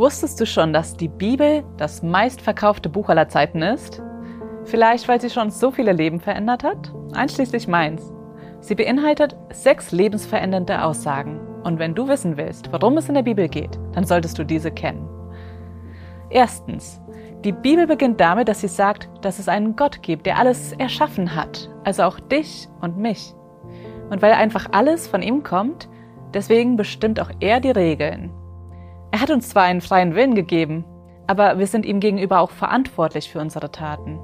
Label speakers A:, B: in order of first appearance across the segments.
A: Wusstest du schon, dass die Bibel das meistverkaufte Buch aller Zeiten ist? Vielleicht, weil sie schon so viele Leben verändert hat? Einschließlich meins. Sie beinhaltet sechs lebensverändernde Aussagen. Und wenn du wissen willst, worum es in der Bibel geht, dann solltest du diese kennen. Erstens. Die Bibel beginnt damit, dass sie sagt, dass es einen Gott gibt, der alles erschaffen hat, also auch dich und mich. Und weil einfach alles von ihm kommt, deswegen bestimmt auch er die Regeln. Er hat uns zwar einen freien Willen gegeben, aber wir sind ihm gegenüber auch verantwortlich für unsere Taten.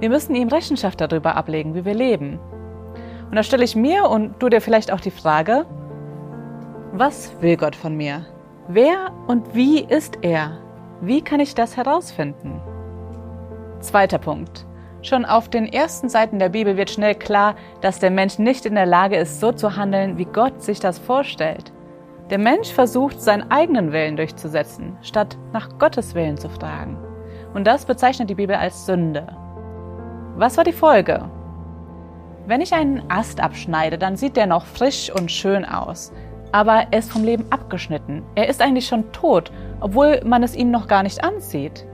A: Wir müssen ihm Rechenschaft darüber ablegen, wie wir leben. Und da stelle ich mir und du dir vielleicht auch die Frage, was will Gott von mir? Wer und wie ist er? Wie kann ich das herausfinden? Zweiter Punkt. Schon auf den ersten Seiten der Bibel wird schnell klar, dass der Mensch nicht in der Lage ist, so zu handeln, wie Gott sich das vorstellt. Der Mensch versucht, seinen eigenen Willen durchzusetzen, statt nach Gottes Willen zu fragen. Und das bezeichnet die Bibel als Sünde. Was war die Folge? Wenn ich einen Ast abschneide, dann sieht der noch frisch und schön aus. Aber er ist vom Leben abgeschnitten. Er ist eigentlich schon tot, obwohl man es ihm noch gar nicht ansieht.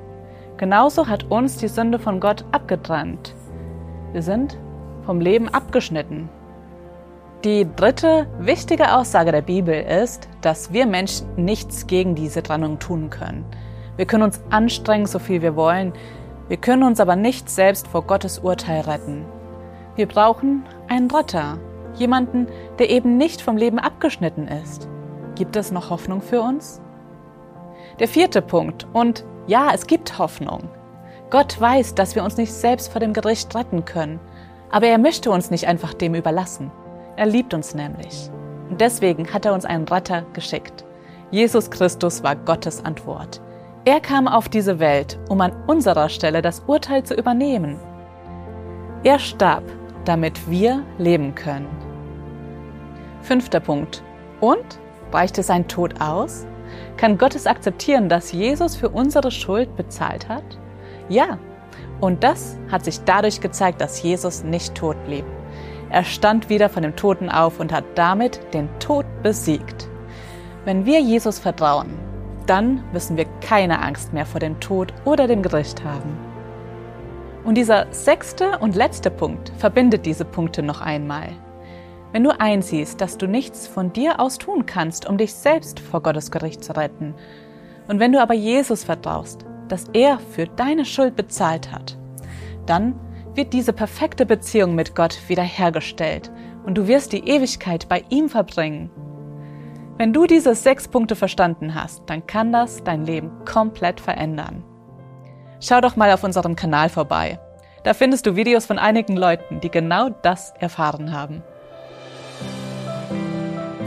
A: Genauso hat uns die Sünde von Gott abgetrennt. Wir sind vom Leben abgeschnitten. Die dritte wichtige Aussage der Bibel ist, dass wir Menschen nichts gegen diese Trennung tun können. Wir können uns anstrengen, so viel wir wollen. Wir können uns aber nicht selbst vor Gottes Urteil retten. Wir brauchen einen Retter, jemanden, der eben nicht vom Leben abgeschnitten ist. Gibt es noch Hoffnung für uns? Der vierte Punkt. Und ja, es gibt Hoffnung. Gott weiß, dass wir uns nicht selbst vor dem Gericht retten können. Aber er möchte uns nicht einfach dem überlassen. Er liebt uns nämlich. Und deswegen hat er uns einen Retter geschickt. Jesus Christus war Gottes Antwort. Er kam auf diese Welt, um an unserer Stelle das Urteil zu übernehmen. Er starb, damit wir leben können. Fünfter Punkt. Und? Reichte sein Tod aus? Kann Gott es akzeptieren, dass Jesus für unsere Schuld bezahlt hat? Ja. Und das hat sich dadurch gezeigt, dass Jesus nicht tot blieb. Er stand wieder von dem Toten auf und hat damit den Tod besiegt. Wenn wir Jesus vertrauen, dann müssen wir keine Angst mehr vor dem Tod oder dem Gericht haben. Und dieser sechste und letzte Punkt verbindet diese Punkte noch einmal. Wenn du einsiehst, dass du nichts von dir aus tun kannst, um dich selbst vor Gottes Gericht zu retten, und wenn du aber Jesus vertraust, dass er für deine Schuld bezahlt hat, dann wird diese perfekte Beziehung mit Gott wiederhergestellt und du wirst die Ewigkeit bei ihm verbringen. Wenn du diese sechs Punkte verstanden hast, dann kann das dein Leben komplett verändern. Schau doch mal auf unserem Kanal vorbei. Da findest du Videos von einigen Leuten, die genau das erfahren haben.